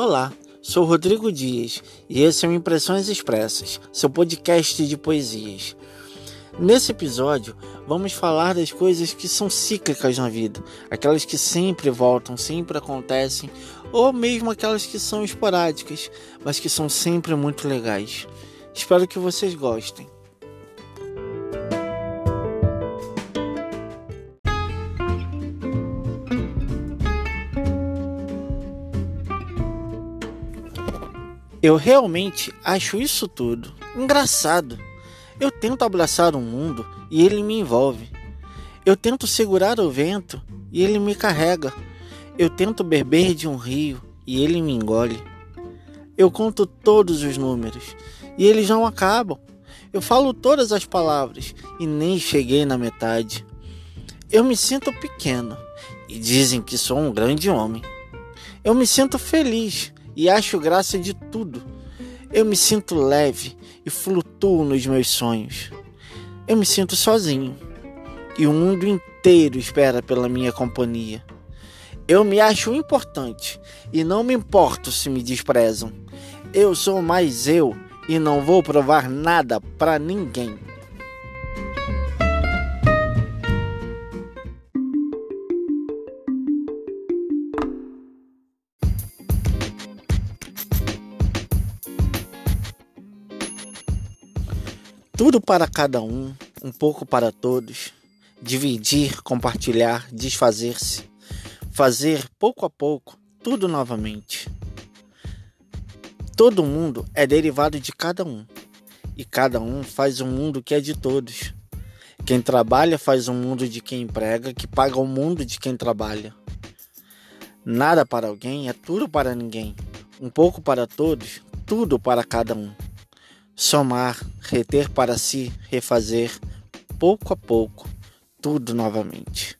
Olá, sou Rodrigo Dias e esse é o Impressões Expressas, seu podcast de poesias. Nesse episódio, vamos falar das coisas que são cíclicas na vida, aquelas que sempre voltam, sempre acontecem, ou mesmo aquelas que são esporádicas, mas que são sempre muito legais. Espero que vocês gostem. Eu realmente acho isso tudo engraçado. Eu tento abraçar o mundo e ele me envolve. Eu tento segurar o vento e ele me carrega. Eu tento beber de um rio e ele me engole. Eu conto todos os números e eles não acabam. Eu falo todas as palavras e nem cheguei na metade. Eu me sinto pequeno e dizem que sou um grande homem. Eu me sinto feliz e acho graça de tudo. Eu me sinto leve e flutuo nos meus sonhos. Eu me sinto sozinho e o mundo inteiro espera pela minha companhia. Eu me acho importante e não me importo se me desprezam. Eu sou mais eu e não vou provar nada para ninguém. Tudo para cada um, um pouco para todos. Dividir, compartilhar, desfazer-se. Fazer pouco a pouco, tudo novamente. Todo mundo é derivado de cada um. E cada um faz um mundo que é de todos. Quem trabalha faz um mundo de quem emprega, que paga o mundo de quem trabalha. Nada para alguém é tudo para ninguém. Um pouco para todos, tudo para cada um somar, reter para si, refazer, pouco a pouco, tudo novamente.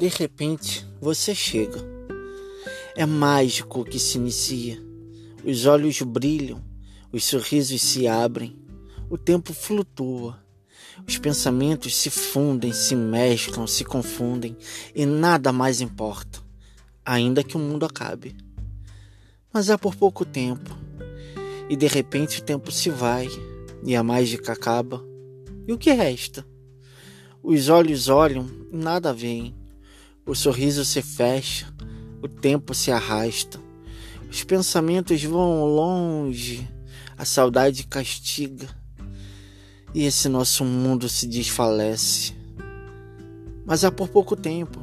De repente, você chega. É mágico o que se inicia os olhos brilham, os sorrisos se abrem, o tempo flutua, os pensamentos se fundem, se mesclam, se confundem e nada mais importa, ainda que o mundo acabe. Mas é por pouco tempo, e de repente o tempo se vai e a mágica acaba. E o que resta? Os olhos olham e nada veem, o sorriso se fecha, o tempo se arrasta os pensamentos vão longe, a saudade castiga e esse nosso mundo se desfalece. Mas há por pouco tempo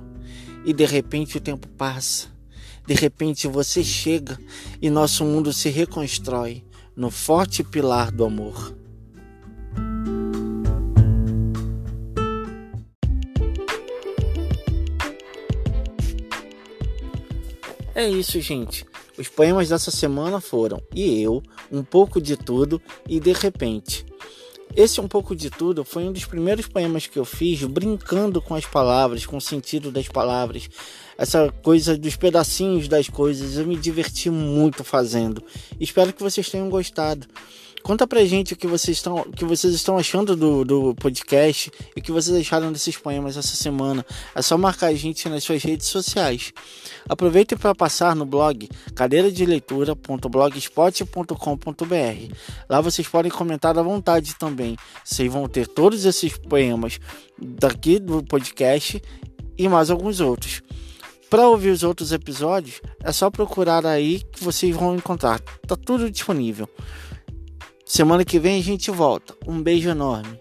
e de repente o tempo passa. De repente você chega e nosso mundo se reconstrói no forte pilar do amor. É isso, gente. Os poemas dessa semana foram E Eu, Um pouco de Tudo e De Repente. Esse Um pouco de Tudo foi um dos primeiros poemas que eu fiz brincando com as palavras, com o sentido das palavras, essa coisa dos pedacinhos das coisas. Eu me diverti muito fazendo. Espero que vocês tenham gostado. Conta pra gente o que vocês estão, que vocês estão achando do, do podcast e o que vocês acharam desses poemas essa semana. É só marcar a gente nas suas redes sociais. Aproveite para passar no blog cadeiradeleitura.blogspot.com.br. Lá vocês podem comentar à vontade também. Vocês vão ter todos esses poemas daqui do podcast e mais alguns outros. Para ouvir os outros episódios, é só procurar aí que vocês vão encontrar. Tá tudo disponível. Semana que vem a gente volta. Um beijo enorme.